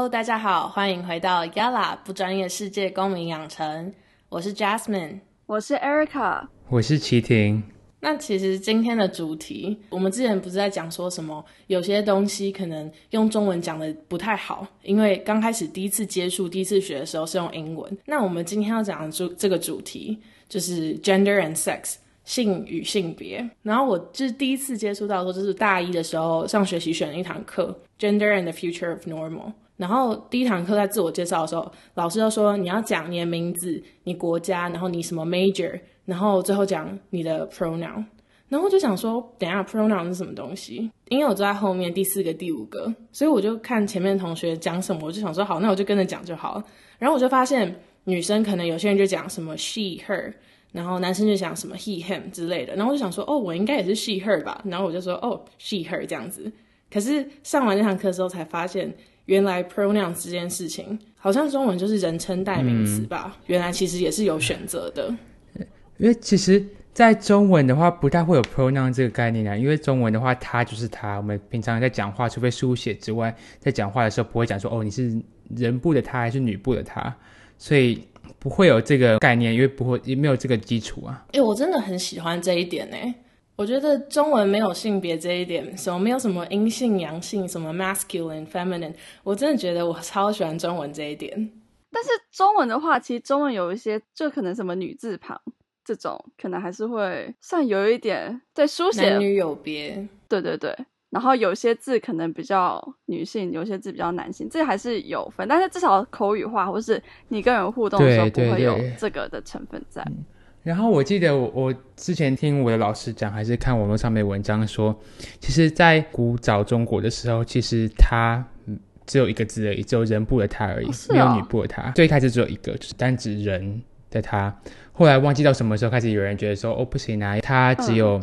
Hello，大家好，欢迎回到 Yala 不专业世界公民养成。我是 Jasmine，我是 Erica，我是齐婷。那其实今天的主题，我们之前不是在讲说什么，有些东西可能用中文讲的不太好，因为刚开始第一次接触、第一次学的时候是用英文。那我们今天要讲的主这个主题就是 Gender and Sex。性与性别，然后我就是第一次接触到说，就是大一的时候上学期选了一堂课，Gender and the Future of Normal。然后第一堂课在自我介绍的时候，老师就说你要讲你的名字、你国家，然后你什么 major，然后最后讲你的 pronoun。然后我就想说，等下 pronoun 是什么东西？因为我坐在后面第四个、第五个，所以我就看前面同学讲什么，我就想说好，那我就跟着讲就好了。然后我就发现女生可能有些人就讲什么 she her。然后男生就讲什么 he him 之类的，然后我就想说，哦，我应该也是 she her 吧，然后我就说，哦，she her 这样子。可是上完那堂课之后才发现，原来 pronoun 这件事情，好像中文就是人称代名词吧？原来其实也是有选择的。因为其实，在中文的话，不太会有 pronoun 这个概念啊。因为中文的话，它就是它。我们平常在讲话，除非书写之外，在讲话的时候不会讲说，哦，你是人部的他还是女部的他，所以。不会有这个概念，因为不会也没有这个基础啊。哎，我真的很喜欢这一点呢。我觉得中文没有性别这一点，什么没有什么阴性阳性，什么 masculine feminine，我真的觉得我超喜欢中文这一点。但是中文的话，其实中文有一些，就可能什么女字旁这种，可能还是会算有一点对书写男女有别。对对对。然后有些字可能比较女性，有些字比较男性，这还是有分。但是至少口语化，或是你跟人互动的时候，不会有这个的成分在。然后我记得我我之前听我的老师讲，还是看网络上面文章说，其实，在古早中国的时候，其实它只有一个字而已，只有人部的他而已，没有女部的他。最开始只有一个，就是单指人的他。后来忘记到什么时候开始，有人觉得说，哦不行啊，他只有。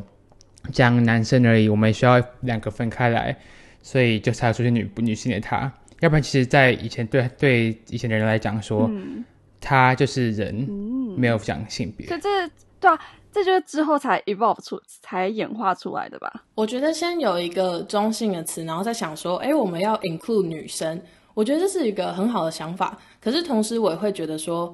讲男生而已，我们需要两个分开来，所以就才出现女女性的他。要不然，其实，在以前对对以前的人来讲，说他就是人，没有讲性别。可这对啊，这就是之后才 evolve 出才演化出来的吧？我觉得先有一个中性的词，然后再想说，哎，我们要 include 女生，我觉得这是一个很好的想法。可是同时，我也会觉得说，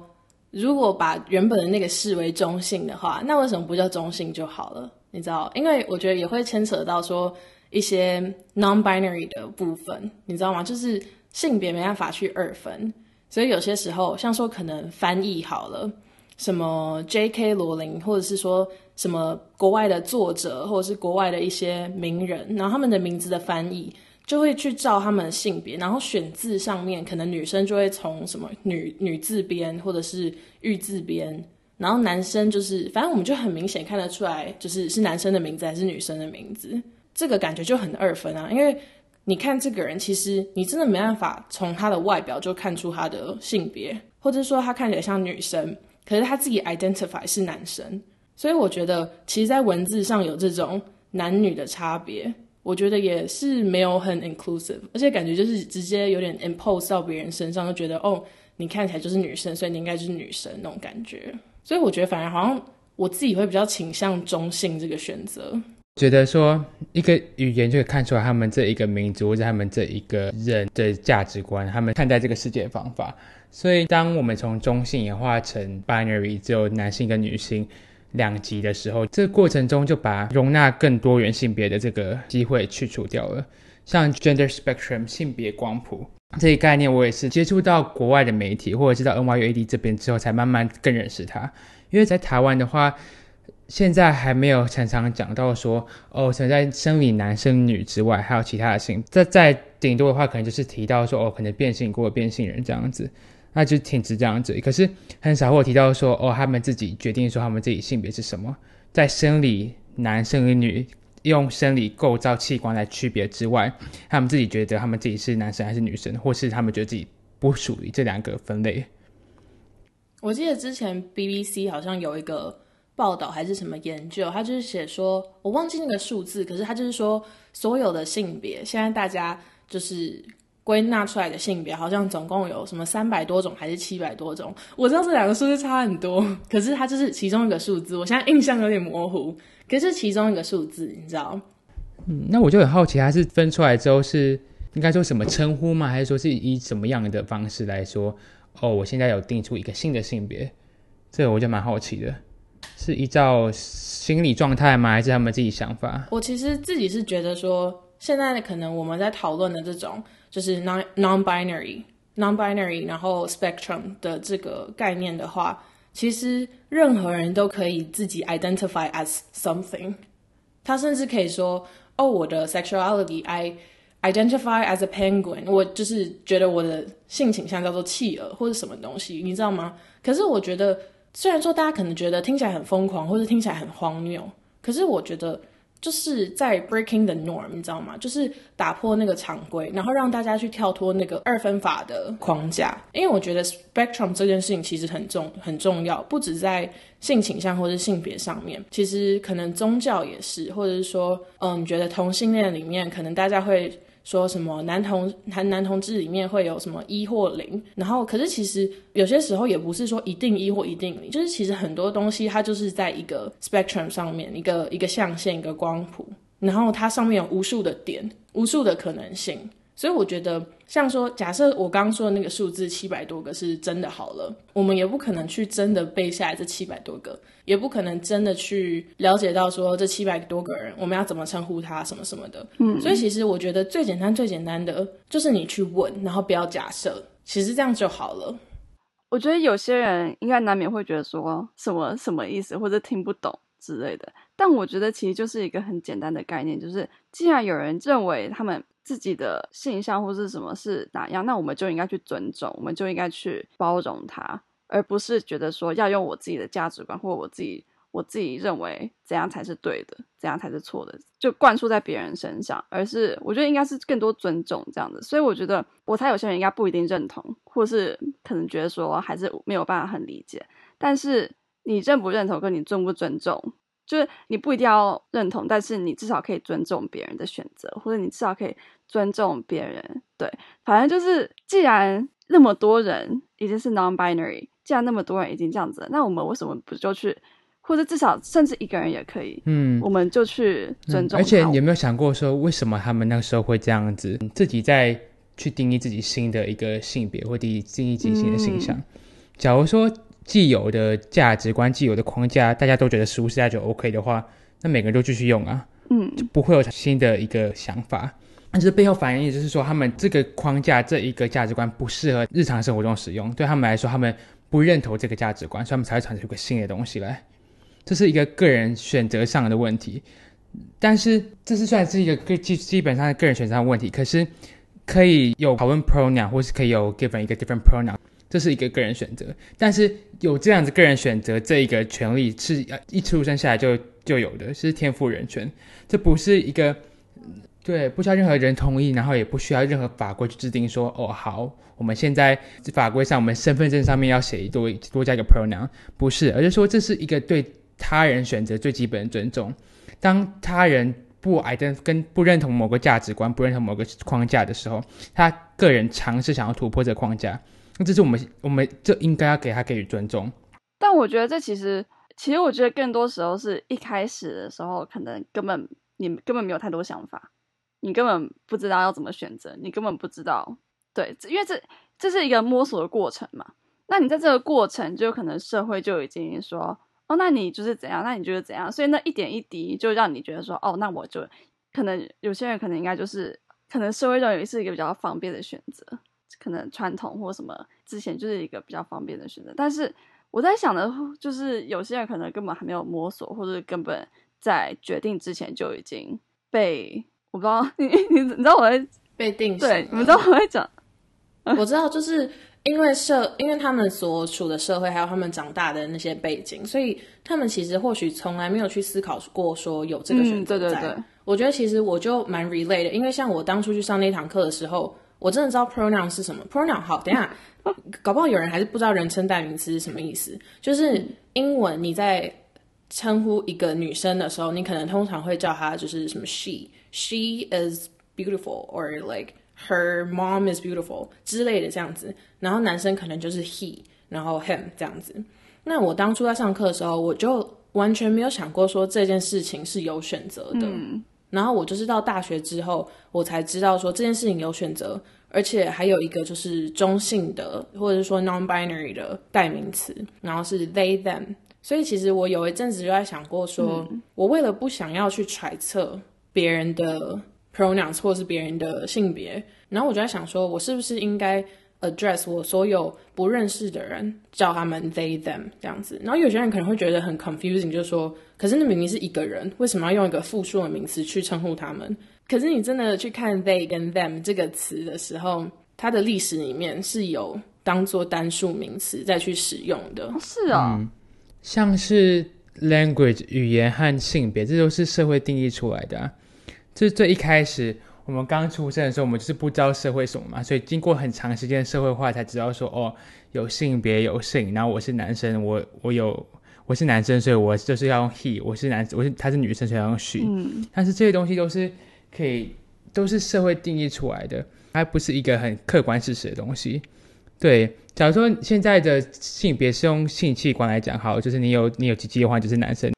如果把原本的那个视为中性的话，那为什么不叫中性就好了？你知道，因为我觉得也会牵扯到说一些 non-binary 的部分，你知道吗？就是性别没办法去二分，所以有些时候，像说可能翻译好了，什么 J.K. 罗琳，或者是说什么国外的作者，或者是国外的一些名人，然后他们的名字的翻译就会去照他们的性别，然后选字上面，可能女生就会从什么女女字边，或者是玉字边。然后男生就是，反正我们就很明显看得出来，就是是男生的名字还是女生的名字，这个感觉就很二分啊。因为你看这个人，其实你真的没办法从他的外表就看出他的性别，或者说他看起来像女生，可是他自己 identify 是男生。所以我觉得，其实，在文字上有这种男女的差别，我觉得也是没有很 inclusive，而且感觉就是直接有点 impose 到别人身上，就觉得哦，你看起来就是女生，所以你应该就是女生那种感觉。所以我觉得，反而好像我自己会比较倾向中性这个选择。觉得说一个语言就可以看出来他们这一个民族或者他们这一个人的价值观，他们看待这个世界的方法。所以，当我们从中性演化成 binary 只有男性跟女性两极的时候，这个过程中就把容纳更多元性别的这个机会去除掉了。像 gender spectrum 性别光谱。这一概念我也是接触到国外的媒体，或者知道 NYUAD 这边之后，才慢慢更认识它。因为在台湾的话，现在还没有常常讲到说，哦，存在生理男生女之外，还有其他的性。在在顶多的话，可能就是提到说，哦，可能变性过变性人这样子，那就停止这样子。可是很少会提到说，哦，他们自己决定说他们自己性别是什么，在生理男生与女。用生理构造器官来区别之外，他们自己觉得他们自己是男生还是女生，或是他们觉得自己不属于这两个分类。我记得之前 BBC 好像有一个报道还是什么研究，他就是写说，我忘记那个数字，可是他就是说，所有的性别现在大家就是归纳出来的性别，好像总共有什么三百多种还是七百多种。我知道这两个数字差很多，可是它就是其中一个数字，我现在印象有点模糊。可是其中一个数字，你知道？嗯，那我就很好奇，它是分出来之后是应该说什么称呼吗？还是说是以什么样的方式来说？哦，我现在有定出一个新的性别，这个我就蛮好奇的，是依照心理状态吗？还是他们自己想法？我其实自己是觉得说，现在可能我们在讨论的这种就是 non non binary non binary，然后 spectrum 的这个概念的话，其实任何人都可以自己 identify as something。他甚至可以说：“哦，我的 sexuality，I identify as a penguin。”我就是觉得我的性倾向叫做企鹅或者什么东西，你知道吗？可是我觉得，虽然说大家可能觉得听起来很疯狂，或者听起来很荒谬，可是我觉得。就是在 breaking the norm，你知道吗？就是打破那个常规，然后让大家去跳脱那个二分法的框架。因为我觉得 spectrum 这件事情其实很重很重要，不止在性倾向或者性别上面，其实可能宗教也是，或者是说，嗯，你觉得同性恋里面可能大家会。说什么男同男男同志里面会有什么一或零，然后可是其实有些时候也不是说一定一或一定零，就是其实很多东西它就是在一个 spectrum 上面，一个一个象限，一个光谱，然后它上面有无数的点，无数的可能性。所以我觉得，像说，假设我刚刚说的那个数字七百多个是真的好了，我们也不可能去真的背下来这七百多个，也不可能真的去了解到说这七百多个人我们要怎么称呼他什么什么的。嗯，所以其实我觉得最简单最简单的就是你去问，然后不要假设，其实这样就好了。我觉得有些人应该难免会觉得说什么什么意思，或者听不懂之类的。但我觉得其实就是一个很简单的概念，就是既然有人认为他们。自己的性向或是什么是哪样，那我们就应该去尊重，我们就应该去包容他，而不是觉得说要用我自己的价值观或我自己我自己认为怎样才是对的，怎样才是错的，就灌输在别人身上。而是我觉得应该是更多尊重这样子。所以我觉得，我猜有些人应该不一定认同，或是可能觉得说还是没有办法很理解。但是你认不认同，跟你尊不尊重。就是你不一定要认同，但是你至少可以尊重别人的选择，或者你至少可以尊重别人。对，反正就是，既然那么多人已经是 non-binary，既然那么多人已经这样子，那我们为什么不就去，或者至少甚至一个人也可以，嗯，我们就去尊重。而且有没有想过说，为什么他们那个时候会这样子，自己在去定义自己新的一个性别，或定义定义自己新的形象？假如说。既有的价值观、既有的框架，大家都觉得舒适，大家就 OK 的话，那每个人都继续用啊，嗯，就不会有新的一个想法。但是背后反映也就是说，他们这个框架、这一个价值观不适合日常生活中使用，对他们来说，他们不认同这个价值观，所以他们才会产生一个新的东西来。这是一个个人选择上的问题，但是这是算是一个基基本上个人选择上的问题。可是可以有讨论 pronoun，或是可以有 given 一个 different pronoun。这是一个个人选择，但是有这样子个人选择这一个权利是一出生下来就就有的，是天赋人权。这不是一个对，不需要任何人同意，然后也不需要任何法规去制定说，哦，好，我们现在法规上，我们身份证上面要写多多加一个 pronoun，不是，而是说这是一个对他人选择最基本的尊重。当他人不爱跟跟不认同某个价值观，不认同某个框架的时候，他个人尝试想要突破这个框架。那这是我们，我们这应该要给他给予尊重。但我觉得这其实，其实我觉得更多时候是一开始的时候，可能根本你根本没有太多想法，你根本不知道要怎么选择，你根本不知道，对，因为这这是一个摸索的过程嘛。那你在这个过程，就可能社会就已经说，哦，那你就是怎样，那你觉得怎样？所以那一点一滴就让你觉得说，哦，那我就可能有些人可能应该就是，可能社会认为是一个比较方便的选择。可能传统或什么之前就是一个比较方便的选择，但是我在想的，就是有些人可能根本还没有摸索，或者根本在决定之前就已经被我不知道你你你知道我在被定对，你知道我在讲，我知道就是因为社因为他们所处的社会还有他们长大的那些背景，所以他们其实或许从来没有去思考过说有这个选择在。我觉得其实我就蛮 relate 的，因为像我当初去上那堂课的时候。我真的知道 pronoun 是什么 pronoun。好，等下，搞不好有人还是不知道人称代名词是什么意思。就是英文你在称呼一个女生的时候，你可能通常会叫她就是什么 she，she is beautiful，or like her mom is beautiful 之类的这样子。然后男生可能就是 he，然后 him 这样子。那我当初在上课的时候，我就完全没有想过说这件事情是有选择的。然后我就是到大学之后，我才知道说这件事情有选择，而且还有一个就是中性的或者是说 non-binary 的代名词，然后是 they them。所以其实我有一阵子就在想过说，我为了不想要去揣测别人的 pronouns 或者是别人的性别，然后我就在想说，我是不是应该 address 我所有不认识的人，叫他们 they them 这样子。然后有些人可能会觉得很 confusing，就是说，可是那明明是一个人，为什么要用一个复数的名词去称呼他们？可是你真的去看 they 跟 them 这个词的时候，它的历史里面是有当做单数名词再去使用的。是啊，像是 language 语言和性别，这都是社会定义出来的。就是最一开始。我们刚出生的时候，我们就是不知道社会什么嘛，所以经过很长时间社会化，才知道说哦，有性别有性，然后我是男生，我我有我是男生，所以我就是要用 he，我是男，我是他是女生，所以要用 she。嗯。但是这些东西都是可以，都是社会定义出来的，它不是一个很客观事实的东西。对，假如说现在的性别是用性器官来讲，好，就是你有你有鸡鸡的话，就是男生。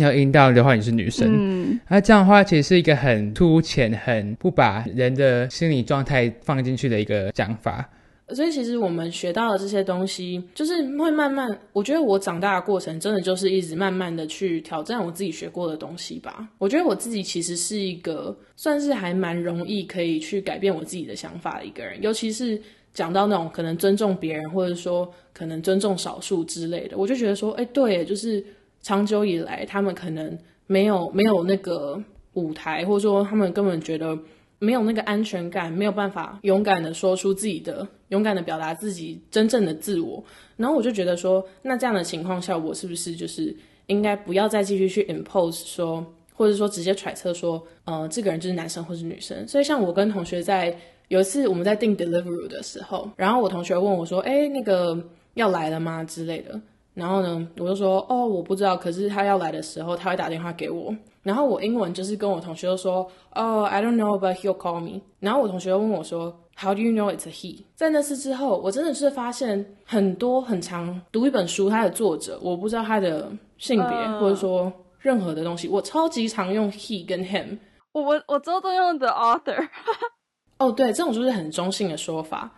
要阴道的话，你是女生。嗯，那这样的话，其实是一个很凸浅、很不把人的心理状态放进去的一个讲法。所以，其实我们学到的这些东西，就是会慢慢。我觉得我长大的过程，真的就是一直慢慢的去挑战我自己学过的东西吧。我觉得我自己其实是一个算是还蛮容易可以去改变我自己的想法的一个人，尤其是讲到那种可能尊重别人，或者说可能尊重少数之类的，我就觉得说，哎，对，就是。长久以来，他们可能没有没有那个舞台，或者说他们根本觉得没有那个安全感，没有办法勇敢的说出自己的，勇敢的表达自己真正的自我。然后我就觉得说，那这样的情况下，我是不是就是应该不要再继续去 impose 说，或者说直接揣测说，呃，这个人就是男生或是女生。所以像我跟同学在有一次我们在订 delivery 的时候，然后我同学问我说，哎，那个要来了吗之类的。然后呢，我就说哦，我不知道。可是他要来的时候，他会打电话给我。然后我英文就是跟我同学说哦，I don't know, but he'll call me。然后我同学问我说，How do you know it's a he？在那次之后，我真的是发现很多很长读一本书，它的作者我不知道他的性别或者说任何的东西，我超级常用 he 跟 him。我我我周都用 the author。哦，对，这种就是很中性的说法。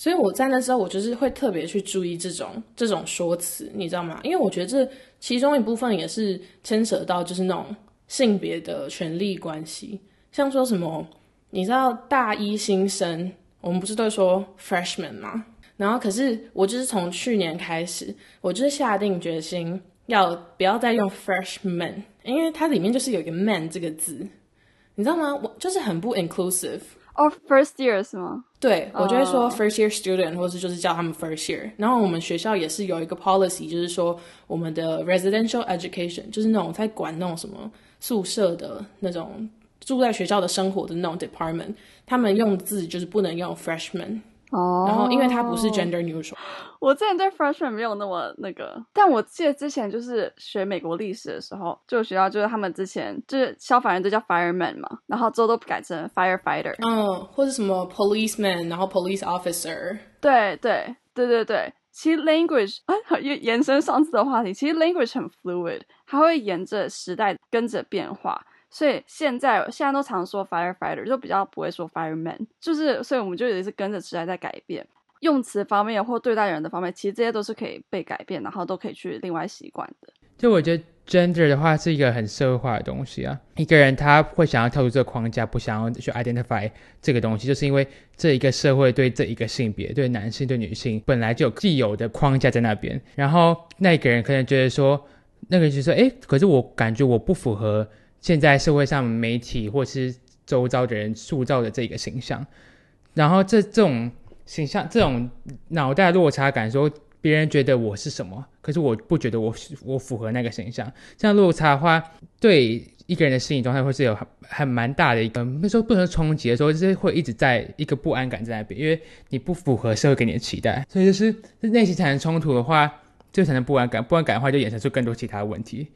所以我在那时候，我就是会特别去注意这种这种说辞，你知道吗？因为我觉得这其中一部分也是牵扯到就是那种性别的权利关系，像说什么，你知道大一新生，我们不是都说 freshman 吗？然后可是我就是从去年开始，我就是下定决心要不要再用 freshman，因为它里面就是有一个 man 这个字，你知道吗？我就是很不 inclusive。哦，first year 是吗？对，我就会说 first year student，或是就是叫他们 first year。然后我们学校也是有一个 policy，就是说我们的 residential education，就是那种在管那种什么宿舍的那种住在学校的生活的那种 department，他们用字就是不能用 freshman。哦，然后因为它不是 gender neutral，我之前对 freshman 没有那么那个，但我记得之前就是学美国历史的时候，就学校就是他们之前就是消防员都叫 fireman 嘛，然后之后都改成 firefighter，嗯，或者什么 policeman，然后 police officer，对对对对对，其实 language 啊，延 延伸上次的话题，其实 language 很 fluid，它会沿着时代跟着变化。所以现在现在都常说 firefighter，就比较不会说 fireman，就是所以我们就也是跟着时代在改变用词方面或对待人的方面，其实这些都是可以被改变，然后都可以去另外习惯的。就我觉得 gender 的话是一个很社会化的东西啊，一个人他会想要跳出这个框架，不想要去 identify 这个东西，就是因为这一个社会对这一个性别，对男性对女性本来就有既有的框架在那边，然后那个人可能觉得说，那个人就说，哎，可是我感觉我不符合。现在社会上媒体或是周遭的人塑造的这个形象，然后这这种形象、这种脑袋落差感，说别人觉得我是什么，可是我不觉得我我符合那个形象，这样落差的话，对一个人的心理状态会是有很很蛮大的一个，那时候不能冲击的时候，就是会一直在一个不安感在那边，因为你不符合社会给你的期待，所以就是内心产生冲突的话，就产生不安感，不安感的话就衍生出更多其他问题。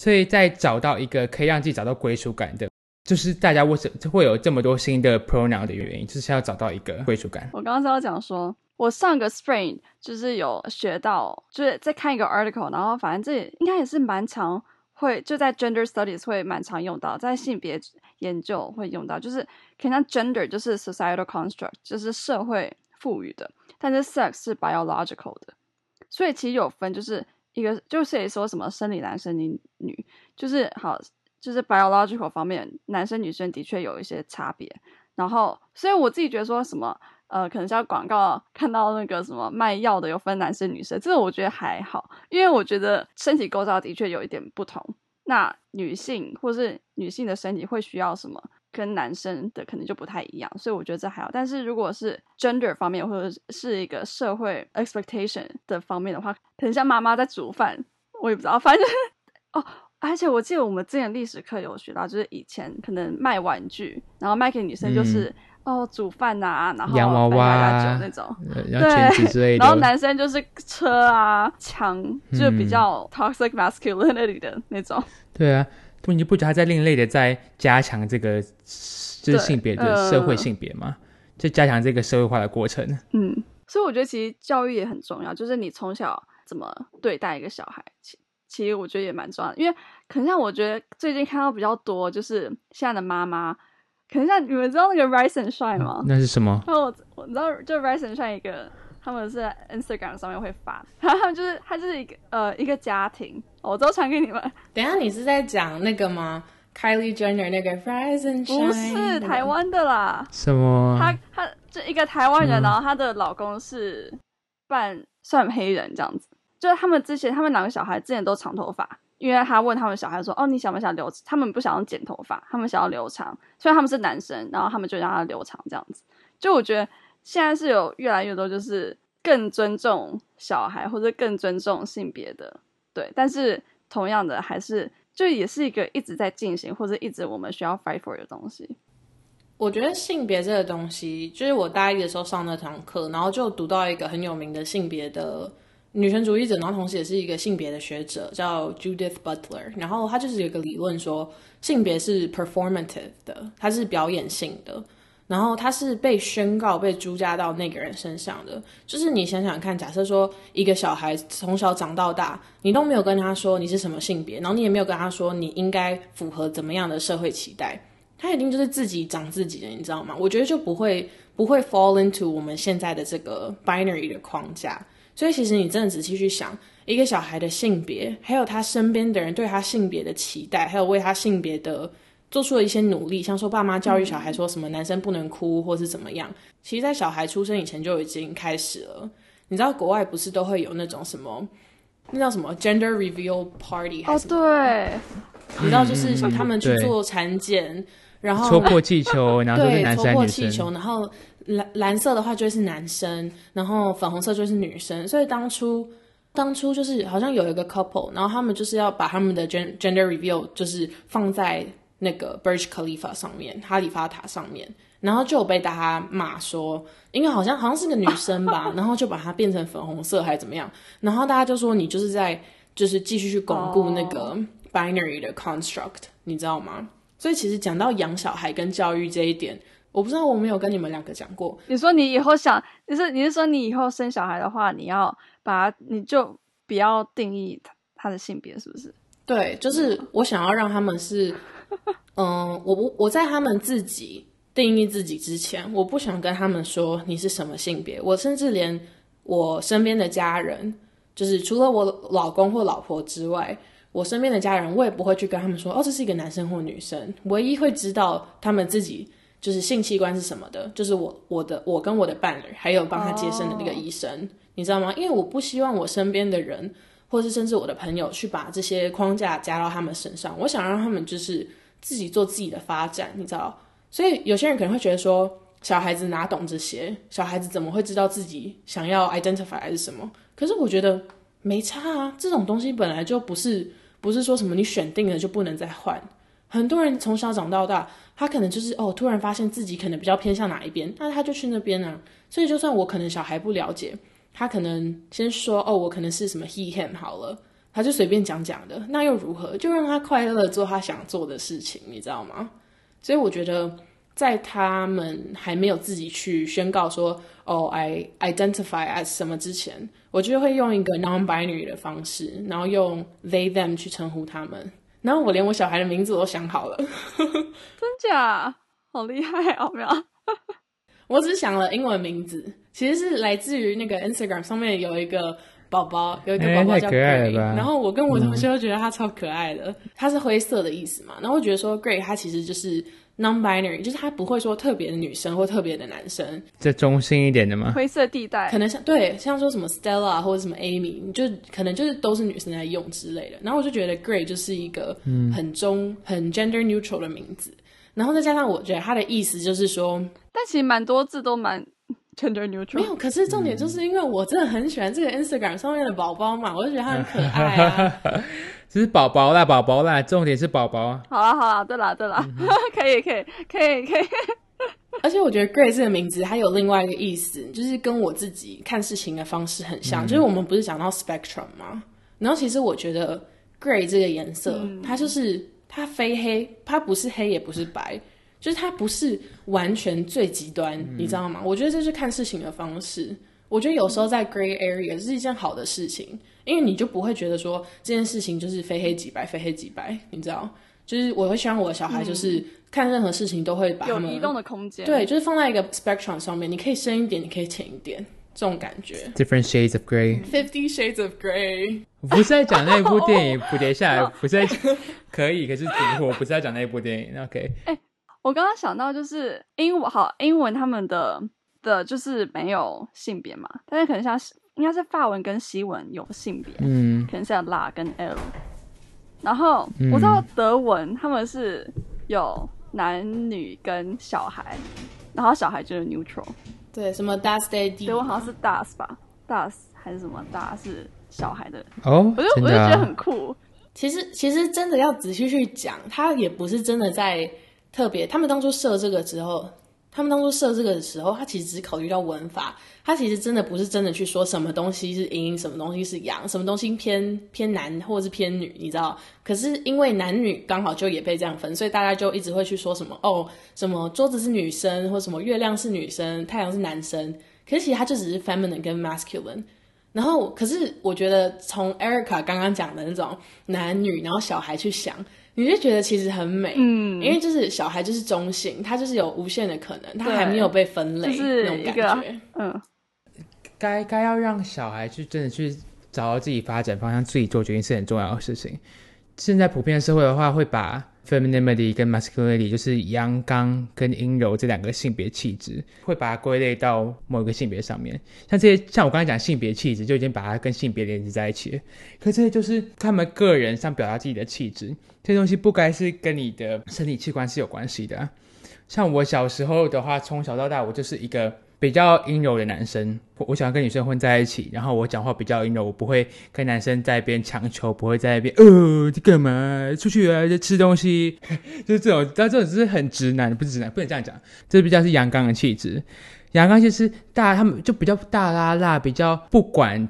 所以在找到一个可以让自己找到归属感的，就是大家为什么会有这么多新的 pronoun 的原因，就是要找到一个归属感。我刚刚是要讲说，我上个 spring 就是有学到，就是在看一个 article，然后反正这应该也是蛮常会就在 gender studies 会蛮常用到，在性别研究会用到，就是可能 gender 就是 societal construct，就是社会赋予的，但是 sex 是 biological 的，所以其实有分，就是一个就是说什么生理男生理女，就是好就是 biological 方面，男生女生的确有一些差别，然后所以我自己觉得说什么。呃，可能像广告看到那个什么卖药的有分男生女生，这个我觉得还好，因为我觉得身体构造的确有一点不同。那女性或是女性的身体会需要什么，跟男生的可能就不太一样，所以我觉得这还好。但是如果是 gender 方面或者是一个社会 expectation 的方面的话，可能像妈妈在煮饭，我也不知道，反正哦，而且我记得我们之前历史课有学到，就是以前可能卖玩具，然后卖给女生就是。哦，煮饭呐，然后洋娃娃那种，对，然后男生就是车啊、枪，就比较 toxic masculinity 的那种。对啊，你不觉得他在另类的在加强这个就是性别的社会性别吗？就加强这个社会化的过程。嗯，所以我觉得其实教育也很重要，就是你从小怎么对待一个小孩，其其实我觉得也蛮重要的。因为可能像我觉得最近看到比较多，就是现在的妈妈。可能像你们知道那个 Rise and Shine 吗？那是什么？哦我知道，就 Rise and Shine 一个，他们是在 Instagram 上面会发，然 后他们就是他就是一个呃一个家庭，我都传给你们。等下你是在讲那个吗？Kylie Jenner 那个 Rise and Shine？不是台湾的啦。什么？他他就一个台湾人，然后他的老公是半算黑人这样子，就是他们之前他们两个小孩之前都长头发。因为他问他们小孩说：“哦，你想不想留？他们不想要剪头发，他们想要留长。虽然他们是男生，然后他们就让他留长这样子。就我觉得现在是有越来越多就是更尊重小孩或者更尊重性别的，对。但是同样的，还是就也是一个一直在进行或者一直我们需要 fight for 的东西。我觉得性别这个东西，就是我大一的时候上那堂课，然后就读到一个很有名的性别的。女权主义者，然后同时也是一个性别的学者，叫 Judith Butler。然后他就是有一个理论说，性别是 performative 的，它是表演性的。然后他是被宣告、被注加到那个人身上的。就是你想想看，假设说一个小孩从小长到大，你都没有跟他说你是什么性别，然后你也没有跟他说你应该符合怎么样的社会期待，他一定就是自己长自己的，你知道吗？我觉得就不会不会 fall into 我们现在的这个 binary 的框架。所以，其实你真的仔细去想，一个小孩的性别，还有他身边的人对他性别的期待，还有为他性别的做出了一些努力，像说爸妈教育小孩说什么男生不能哭，或是怎么样，其实，在小孩出生以前就已经开始了。你知道国外不是都会有那种什么，那叫什么 gender reveal party？哦，对，你知道就是他们去做产检，然后戳破气球，然后对，男生女生，然后。蓝蓝色的话就会是男生，然后粉红色就是女生。所以当初当初就是好像有一个 couple，然后他们就是要把他们的 gender reveal 就是放在那个 Burj Khalifa 上面，哈利法塔上面，然后就有被大家骂说，因为好像好像是个女生吧，然后就把它变成粉红色还是怎么样，然后大家就说你就是在就是继续去巩固那个 binary 的 construct，你知道吗？所以其实讲到养小孩跟教育这一点。我不知道我没有跟你们两个讲过。你说你以后想，你是你是说你以后生小孩的话，你要把你就不要定义他他的性别，是不是？对，就是我想要让他们是，嗯，我不我在他们自己定义自己之前，我不想跟他们说你是什么性别。我甚至连我身边的家人，就是除了我老公或老婆之外，我身边的家人，我也不会去跟他们说，哦，这是一个男生或女生。唯一会知道他们自己。就是性器官是什么的，就是我我的我跟我的伴侣，还有帮他接生的那个医生，你知道吗？因为我不希望我身边的人，或是甚至我的朋友，去把这些框架加到他们身上。我想让他们就是自己做自己的发展，你知道？所以有些人可能会觉得说，小孩子哪懂这些？小孩子怎么会知道自己想要 identify 还是什么？可是我觉得没差啊，这种东西本来就不是不是说什么你选定了就不能再换。很多人从小长到大。他可能就是哦，突然发现自己可能比较偏向哪一边，那他就去那边啊。所以就算我可能小孩不了解，他可能先说哦，我可能是什么 he him 好了，他就随便讲讲的，那又如何？就让他快乐的做他想做的事情，你知道吗？所以我觉得，在他们还没有自己去宣告说哦，I identify as 什么之前，我就会用一个 non-binary 的方式，然后用 they them 去称呼他们。然后我连我小孩的名字我都想好了，真假？好厉害哦！没有，我只想了英文名字，其实是来自于那个 Instagram 上面有一个宝宝，有一个宝宝叫哎太可爱了 Gray，、吧然后我跟我同学都觉得他超可爱的，他是灰色的意思嘛，然后我觉得说 Gray 他其实就是 non-binary，就是他不会说特别的女生或特别的男生，这中性一点的吗？灰色地带可。能像对像说什么 Stella 或者什么 Amy，你就可能就是都是女生在用之类的。然后我就觉得 Gray 就是一个很中、很 gender neutral 的名字。然后再加上我觉得他的意思就是说，但其实蛮多字都蛮 gender 没。有，可是重点就是因为我真的很喜欢这个 Instagram 上面的宝宝嘛，我就觉得他很可爱啊。只是宝宝啦，宝宝啦，重点是宝宝。好啦好啦，对啦对啦，可以可以可以可以。而且我觉得 Gray 这个名字还有另外一个意思，就是跟我自己看事情的方式很像。就是我们不是讲到 spectrum 吗？然后其实我觉得 Gray 这个颜色，它就是它非黑，它不是黑也不是白，就是它不是完全最极端，你知道吗？我觉得这是看事情的方式。我觉得有时候在 gray area 是一件好的事情，因为你就不会觉得说这件事情就是非黑即白，非黑即白，你知道？就是我会希望我的小孩就是看任何事情都会把他们有移动的空间。对，就是放在一个 spectrum 上面，你可以深一点，你可以浅一点，这种感觉。Different shades of gray，Fifty Shades of Grey，我 不是在讲那部电影，蝴蝶下来 不是在可以，可是我不是在讲那部电影。OK，我刚刚想到就是英文好，英文他们的的就是没有性别嘛，但是可能像是应该是法文跟西文有性别，嗯，可能像 la 跟 l。然后嗯我知道德文他们是有男女跟小孩，然后小孩就是 neutral。对，什么 Das Day D，德文好像是 das 吧，das 还是什么 das 是小孩的，哦，我就我就觉得啊很酷。其实其实真的要仔细去讲，他也不是真的在特别。他们当初设这个之后，他们当初设这个的时候，他其实只考虑到文法，他其实真的不是真的去说什么东西是阴，什么东西是阳，什么东西偏偏男或者是偏女，你知道？可是因为男女刚好就也被这样分，所以大家就一直会去说什么哦，什么桌子是女生，或什么月亮是女生，太阳是男生。可是其实它就只是 feminine 跟 masculine。然后，可是我觉得从 Erica 刚刚讲的那种男女，然后小孩去想，你就觉得其实很美，嗯，因为就是小孩就是中性，他就是有无限的可能，他还没有被分类，就是那种感一个觉。嗯，该该要让小孩去真的去找到自己发展方向，自己做决定是很重要的事情。现在普遍社会的话，会把 femininity 跟 masculinity，就是阳刚跟阴柔这两个性别气质，会把它归类到某一个性别上面。像这些，像我刚才讲性别气质，就已经把它跟性别连接在一起了。可这些就是他们个人想表达自己的气质，这些东西不该是跟你的身体器官是有关系的、像我小时候的话，从小到大，我就是一个比较阴柔的男生。我我喜欢跟女生混在一起，然后我讲话比较阴柔，我不会跟男生在一边强求，不会在一边呃，你干嘛？出去啊，在吃东西，就是这种。但这种是很直男，不是直男，不能这样讲，这比较是阳刚的气质。阳刚就是大，他们就比较大拉拉，比较不管，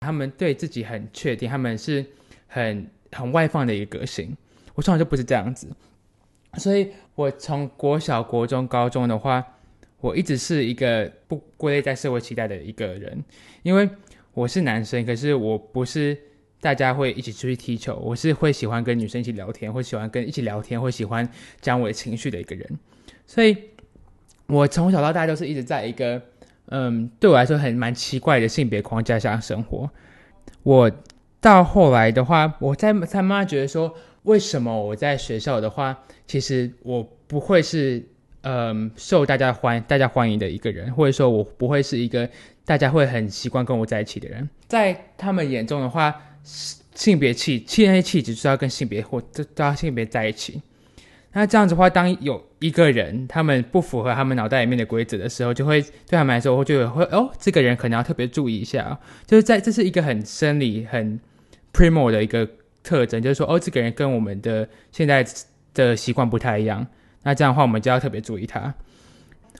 他们对自己很确定，他们是很很外放的一个个性。我从小就不是这样子，所以我从国小、国中、高中的话，我一直是一个不归类在社会期待的一个人，因为我是男生，可是我不是大家会一起出去踢球，我是会喜欢跟女生一起聊天，会喜欢跟一起聊天，会喜欢讲我的情绪的一个人，所以我从小到大都是一直在一个嗯，对我来说很蛮奇怪的性别框架下生活。我到后来的话，我在才慢慢觉得说，为什么我在学校的话，其实我不会是嗯受大家欢大家欢迎的一个人，或者说我不会是一个大家会很习惯跟我在一起的人。在他们眼中的话，性别气气那些气质是要跟性别或都都要性别在一起。那这样子的话，当有一个人他们不符合他们脑袋里面的规则的时候，就会对他们来说，我就会哦，这个人可能要特别注意一下、就是在这是一个很生理、很 primal 的一个特征，就是说哦，这个人跟我们的现在的习惯不太一样，那这样的话我们就要特别注意他。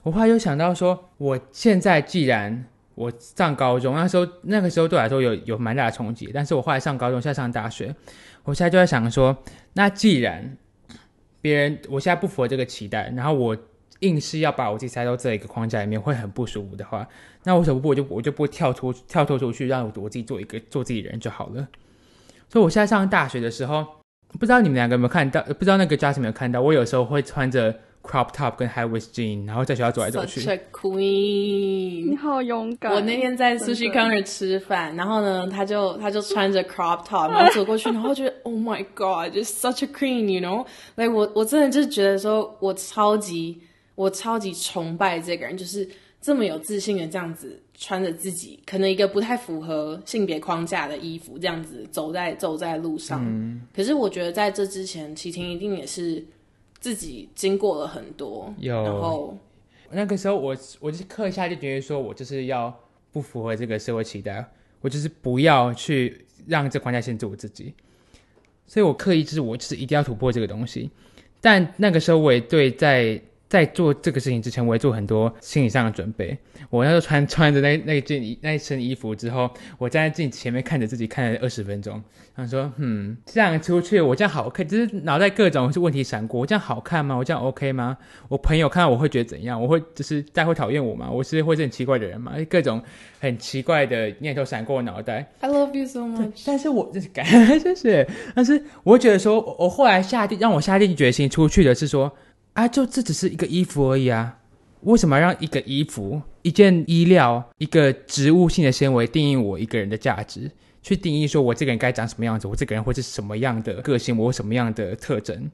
我后来又想到说，我现在既然我上高中那时候，那个时候对我来说有有蛮大的冲击，但是我后来上高中，现在上大学，我现在就在想说，那既然别人我现在不符合这个期待，然后我硬是要把我自己塞到这一个框架里面，会很不舒服的话，那为什么不我就我就不跳脱跳脱出去，让我我自己做一个做自己人就好了。所以我现在上大学的时候，不知道你们两个有没有看到？不知道那个 Justin 有没有看到？我有时候会穿着 crop top 跟 high waist jean，然后在学校走来走去。Such a queen，你好勇敢。我那天在 Sushi Counter 吃饭，然后呢，他就他就穿着 crop top，然后走过去，然后觉得 Oh my God，just such a queen，you know？like 我我真的就是觉得说，我超级我超级崇拜这个人，就是这么有自信的这样子穿着自己可能一个不太符合性别框架的衣服，这样子走在走在路上。可是我觉得在这之前，齐婷一定也是自己经过了很多，有然后那个时候我我就是刻下就觉得说我就是要不符合这个社会期待，我就是不要去让这框架限制我自己，所以我刻意就是我就是一定要突破这个东西。但那个时候我也对在在做这个事情之前，我也做很多心理上的准备。我那时候穿穿着那那件衣那一身衣服之后，我站在镜子前面看着自己看了二十分钟，想说，嗯，这样出去我这样好看，就是脑袋各种是问题闪过，我这样好看吗？我这样 OK 吗？我朋友看到我会觉得怎样？我会就是大家会讨厌我吗？我是会是很奇怪的人吗？各种很奇怪的念头闪过我脑袋。I love you so much。但是我就是感 谢谢，但是我觉得说，我我后来下定让我下定决心出去的是说，啊，就这只是一个衣服而已啊，为什么要让一个衣服、一件衣料、一个植物性的纤维定义我一个人的价值？去定义说我这个人该长什么样子，我这个人会是什么样的个性，我有什么样的特征？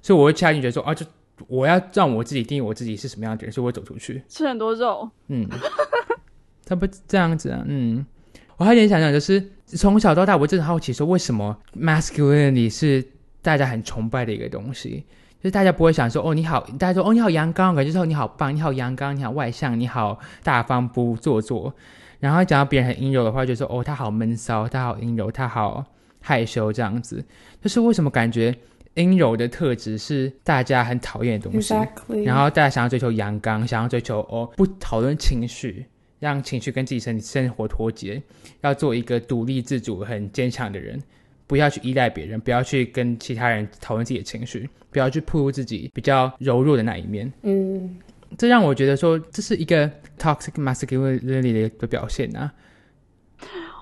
所以我会下定决心说，啊，就我要让我自己定义我自己是什么样的人，所以我会走出去。吃很多肉，嗯，他不这样子啊，嗯，我还有点想讲，就是从小到大，我真的好奇说，为什么 masculinity 是大家很崇拜的一个东西？就是大家不会想说，哦，你好，大家说，哦，你好阳刚，感觉说你好棒，你好阳刚，你好外向，你好大方，不做作。然后讲到别人很阴柔的话，就说，哦，他好闷骚，他好阴柔，他好害羞，这样子。就是为什么感觉阴柔的特质是大家很讨厌的东西？Exactly。然后大家想要追求阳刚，想要追求哦不讨论情绪，让情绪跟自己生生活脱节，要做一个独立自主、很坚强的人，不要去依赖别人，不要去跟其他人讨论自己的情绪，不要去暴露自己比较柔弱的那一面。嗯，这让我觉得说，这是一个 toxic masculinity 的表现啊。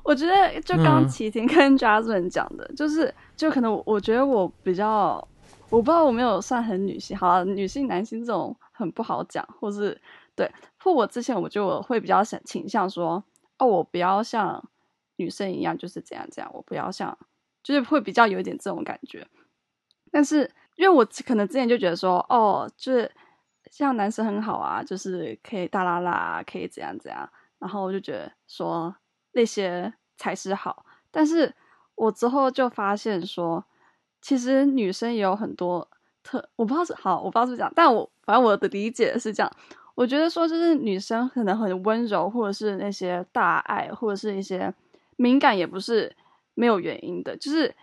我觉得就刚嗯齐婷跟 Jasmine 讲的，就是就可能我我觉得我比较，我不知道我没有算很女性，好了，女性男性这种很不好讲，或是对，或我之前我就我会比较想倾向说，哦，我不要像女生一样就是这样这样，我不要像，就是会比较有一点这种感觉。但是因为我可能之前就觉得说，哦，就是像男生很好啊，就是可以大拉拉，可以怎样怎样，然后我就觉得说那些才是好。但是我之后就发现说，其实女生也有很多特，我不知道是好，我不知道是不是这样，但我反正我的理解是这样。我觉得说，就是女生可能很温柔，或者是那些大爱，或者是一些敏感，也不是没有原因的，就是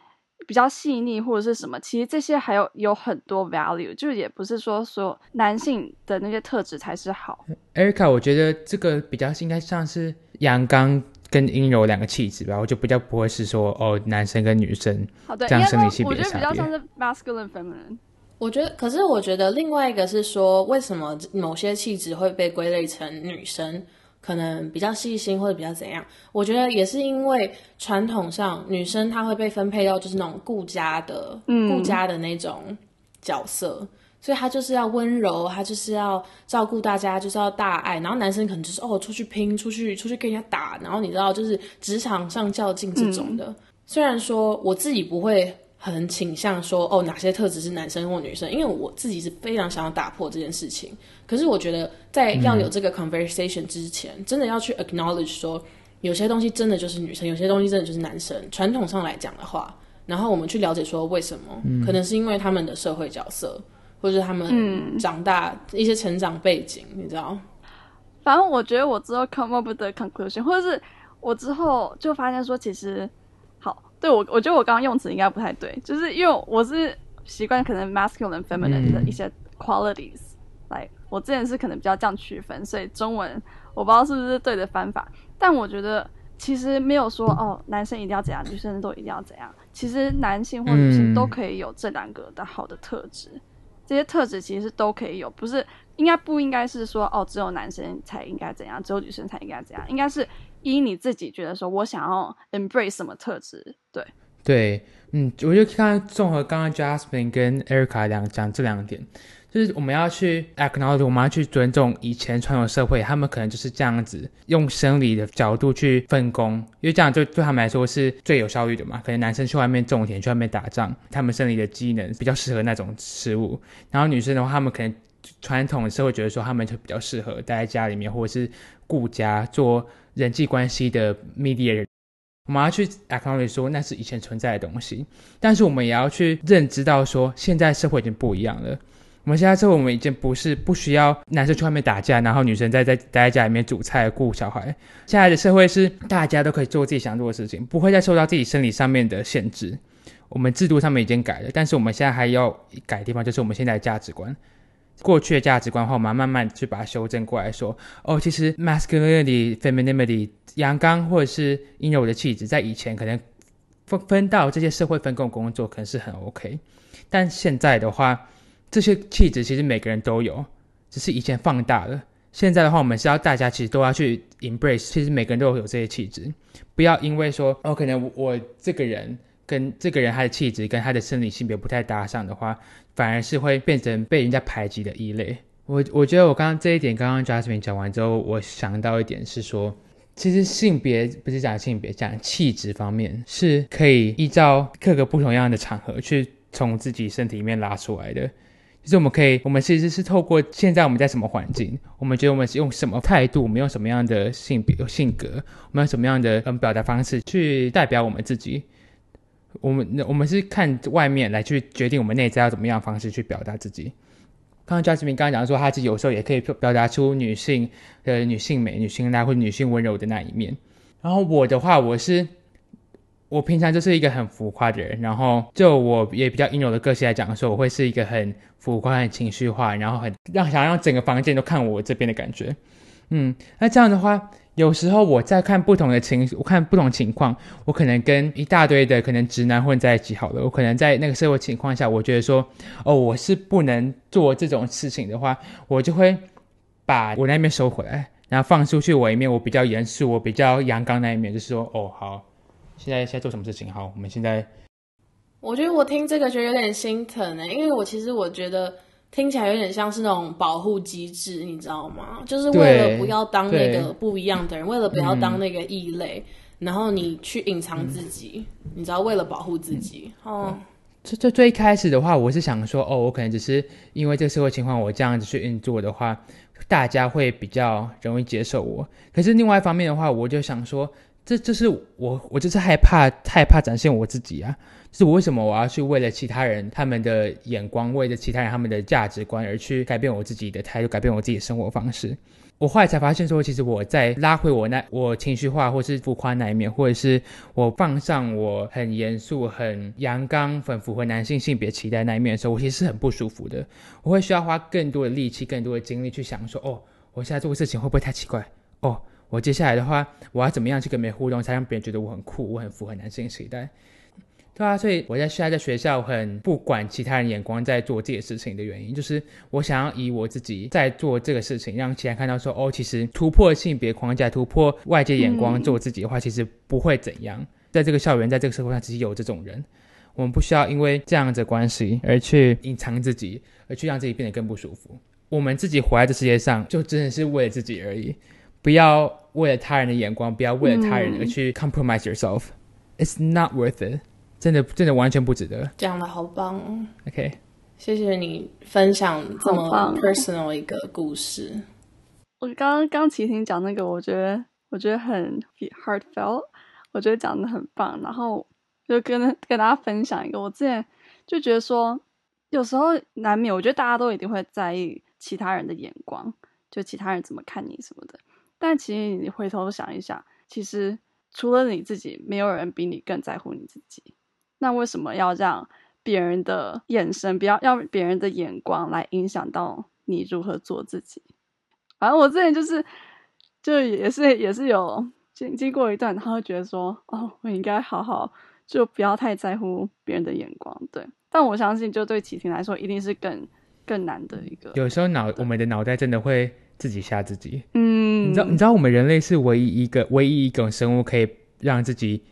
比较细腻或者是什么。其实这些还有有很多 value，就是也不是说所有男性的那些特质才是好。Erica，我觉得这个比较应该像是阳刚跟阴柔两个气质吧，我就比较不会是说哦男生跟女生好的，这样生理性别我觉得比较像是 masculine feminine。我觉得，可是我觉得另外一个是说，为什么某些气质会被归类成女生，可能比较细心或者比较怎样？我觉得也是因为传统上女生她会被分配到就是那种顾家的、嗯顾家的那种角色。所以她就是要温柔，她就是要照顾大家，就是要大爱。然后男生可能就是哦，出去拼，出去出去跟人家打，然后你知道，就是职场上较劲这种的。虽然说我自己不会很倾向说哦哪些特质是男生或女生，因为我自己是非常想要打破这件事情。可是我觉得在要有这个 conversation 之前，真的要去 acknowledge 说有些东西真的就是女生，有些东西真的就是男生。传统上来讲的话，然后我们去了解说为什么，可能是因为他们的社会角色，或者是他们长大、一些成长背景，你知道？反正我觉得我之后 come up with the conclusion，或者是我之后就发现说，其实好，对我我觉得我刚刚用词应该不太对，就是因为我是习惯可能 masculine feminine 的一些 qualities，来、我之前是可能比较这样区分，所以中文我不知道是不是对的方法，但我觉得其实没有说哦，男生一定要怎样，女生都一定要怎样，其实男性或女性嗯都可以有这两个的好的特质。这些特质其实都可以有，不是应该不应该是说哦，只有男生才应该怎样，只有女生才应该怎样？应该是依你自己觉得说，我想要 embrace 什么特质，对，对，嗯，我就看综合刚刚 Jasmine 跟 Erica 两讲这两点，就是我们要去 acknowledge，我们要去尊重以前传统社会，他们可能就是这样子用生理的角度去分工，因为这样就对他们来说是最有效率的嘛。可能男生去外面种田，去外面打仗，他们生理的机能比较适合那种事物，然后女生的话，他们可能传统社会觉得说他们就比较适合待在家里面，或者是顾家做人际关系的 media，。我们要去 acknowledge 说那是以前存在的东西，但是我们也要去认知到说现在社会已经不一样了。我们现在社会我们已经不是不需要男生去外面打架，然后女生在在待在家里面煮菜顾小孩。现在的社会是大家都可以做自己想做的事情，不会再受到自己生理上面的限制。我们制度上面已经改了，但是我们现在还要改的地方就是我们现在的价值观。过去的价值观的话，我们慢慢去把它修正过来，说哦，其实 masculinity、femininity、阳刚或者是阴柔的气质，在以前可能分分到这些社会分工工作可能是很 OK，但现在的话，这些气质其实每个人都有，只是以前放大了。现在的话，我们是要大家其实都要去 embrace，其实每个人都有这些气质，不要因为说哦，可能我这个人跟这个人他的气质跟他的生理性别不太搭上的话。反而是会变成被人家排挤的异类。我我觉得我刚刚这一点，刚刚 Jasmine 讲完之后，我想到一点是说，其实性别不是讲性别，讲气质方面是可以依照各个不同样的场合去从自己身体里面拉出来的。就是我们可以，我们其实是透过现在我们在什么环境，我们觉得我们是用什么态度，我们用什么样的性别性格，我们用什么样的嗯表达方式去代表我们自己。我们我们是看外面来去决定我们内在要怎么样方式去表达自己。刚刚 j a s m i n 刚刚讲说，他其实有时候也可以表达出女性的女性美、女性爱或女性温柔的那一面。然后我的话，我是我平常就是一个很浮夸的人，然后就我也比较阴柔的个性来讲说，我会是一个很浮夸、很情绪化，然后很让想让整个房间都看我这边的感觉。嗯，那这样的话。有时候我在看不同的情，我看不同情况，我可能跟一大堆的可能直男混在一起好了。我可能在那个社会情况下，我觉得说，哦，我是不能做这种事情的话，我就会把我那边收回来，然后放出去我一面，我比较严肃，我比较阳刚那一面，就是说，哦，好，现在现在做什么事情？好，我们现在，我觉得我听这个觉得有点心疼呢，因为我其实我觉得。听起来有点像是那种保护机制，你知道吗？就是为了不要当那个不一样的人，为了不要当那个异类，然后你去隐藏自己，你知道，为了保护自己。哦，最最最开始的话，我是想说，哦，我可能只是因为这个社会情况，我这样子去运作的话，大家会比较容易接受我。可是另外一方面的话，我就想说，这就是我，我就是害怕，害怕展现我自己啊。就是我为什么我要去为了其他人他们的眼光，为了其他人他们的价值观而去改变我自己的态度，改变我自己的生活方式？我后来才发现说，其实我在拉回我那我情绪化或是浮夸那一面，或者是我放上我很严肃、很阳刚、很符合男性性别期待那一面的时候，我其实是很不舒服的。我会需要花更多的力气、更多的精力去想说，哦，我现在做的事情会不会太奇怪？哦，我接下来的话，我要怎么样去跟别人互动，才让别人觉得我很酷，我很符合男性时代？对啊，所以我在现在在学校很不管其他人眼光，在做这些事情的原因，就是我想要以我自己在做这个事情，让其他人看到说，哦，其实突破性别框架，突破外界眼光，做自己的话，其实不会怎样。在这个校园，在这个社会上，其实有这种人，我们不需要因为这样子关系而去隐藏自己，而去让自己变得更不舒服。我们自己活在这世界上，就真的是为了自己而已，不要为了他人的眼光，不要为了他人而去 compromise yourself。It's not worth it. 真的真的完全不值得，讲的好棒哦。OK，谢谢你分享这么 personal 一个故事。我刚刚刚齐婷讲那个，我觉得我觉得很 heartfelt，我觉得讲的很棒。然后就跟跟大家分享一个，我之前就觉得说，有时候难免，我觉得大家都一定会在意其他人的眼光，就其他人怎么看你什么的。但其实你回头想一想，其实除了你自己，没有人比你更在乎你自己。那为什么要让别人的眼神，不要让别人的眼光来影响到你如何做自己？反正我之前就是，就也是也是有经经过一段，他会觉得说，哦，我应该好好，就不要太在乎别人的眼光。对，但我相信，就对启婷来说，一定是更更难的一个。有时候脑，我们的脑袋真的会自己吓自己。嗯，你知道，你知道，我们人类是唯一一个唯一一种生物可以让自己。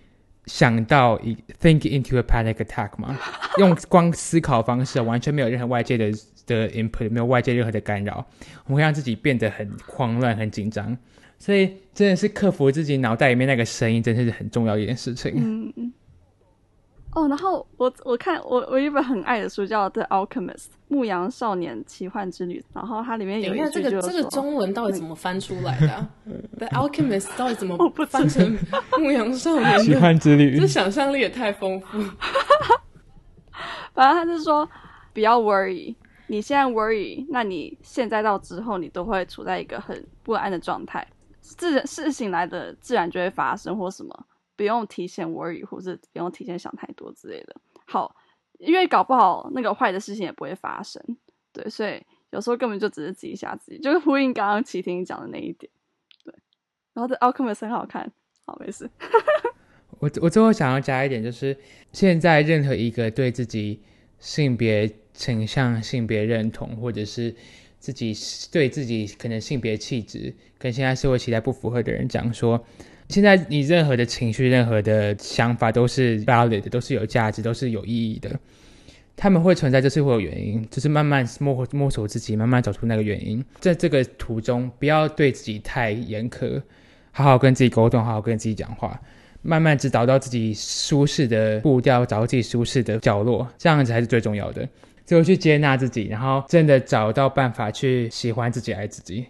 想到一 think into a panic attack 吗？用光思考方式，完全没有任何外界的的 input，没有外界任何的干扰，我们会让自己变得很慌乱、很紧张。所以真的是克服自己脑袋里面那个声音，真的是很重要一件事情。嗯嗯。哦，然后我我看我我一本很爱的书叫《The Alchemist》牧羊少年奇幻之旅，然后它里面有一句这个这个中文到底怎么翻出来的？The Alchemist 到底怎么翻成 牧羊少年奇幻之旅？这想象力也太丰富。反正他就说不要 worry，你现在 worry，那你现在到之后你都会处在一个很不安的状态，自然事情来的自然就会发生或什么。不用提前 worry，或是不用提前想太多之类的。好，因为搞不好那个坏的事情也不会发生。对，所以有时候根本就只是自己吓自己，就是呼应刚刚齐婷讲的那一点。对，然后这奥特曼生很好看。好，没事。我我最后想要加一点，就是现在任何一个对自己性别倾向、性别认同，或者是自己对自己可能性别气质跟现在社会期待不符合的人讲说。现在你任何的情绪、任何的想法都是 valid 的，都是有价值、都是有意义的。他们会存在，就是会有原因，就是慢慢摸摸索自己，慢慢找出那个原因。在这个途中，不要对自己太严苛，好好跟自己沟通，好好跟自己讲话，慢慢只找到自己舒适的步调，找到自己舒适的角落，这样子才是最重要的。最后去接纳自己，然后真的找到办法去喜欢自己、爱自己。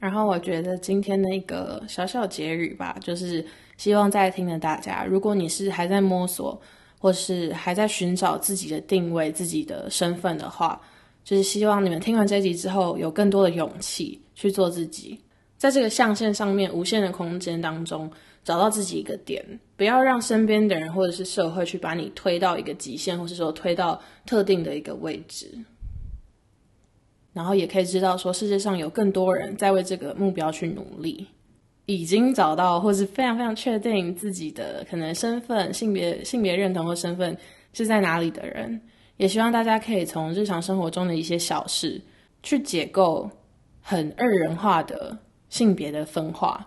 然后我觉得今天的一个小小结语吧，就是希望在听的大家，如果你是还在摸索，或是还在寻找自己的定位、自己的身份的话，就是希望你们听完这集之后，有更多的勇气去做自己，在这个象限上面无限的空间当中，找到自己一个点，不要让身边的人或者是社会去把你推到一个极限，或是说推到特定的一个位置。然后也可以知道，说世界上有更多人在为这个目标去努力，已经找到或是非常非常确定自己的可能身份、性别、性别认同或身份是在哪里的人。也希望大家可以从日常生活中的一些小事去解构很二人化的性别的分化。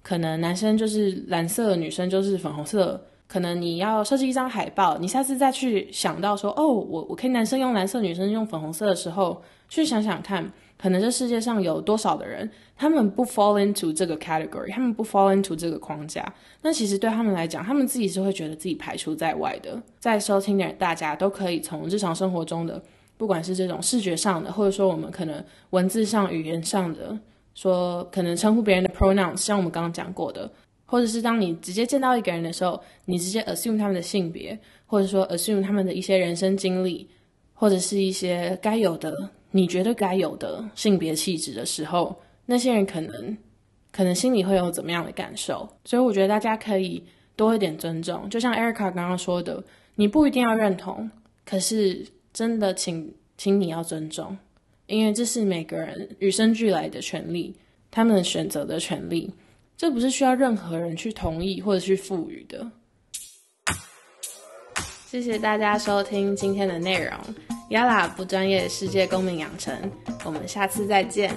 可能男生就是蓝色，女生就是粉红色。可能你要设计一张海报，你下次再去想到说，哦，我我可以男生用蓝色，女生用粉红色的时候。去想想看，可能这世界上有多少的人，他们不 fall into 这个 category，他们不 fall into 这个框架。那其实对他们来讲，他们自己是会觉得自己排除在外的。在收听的大家都可以从日常生活中的，不管是这种视觉上的，或者说我们可能文字上、语言上的，说可能称呼别人的 pronouns，像我们刚刚讲过的，或者是当你直接见到一个人的时候，你直接 assume 他们的性别，或者说 assume 他们的一些人生经历，或者是一些该有的。你觉得该有的性别气质的时候，那些人可能可能心里会有怎么样的感受？所以我觉得大家可以多一点尊重，就像 Erica 刚刚说的，你不一定要认同，可是真的，请请你要尊重，因为这是每个人与生俱来的权利，他们选择的权利，这不是需要任何人去同意或者去赋予的。谢谢大家收听今天的内容。，Yala 不专业世界公民养成，我们下次再见。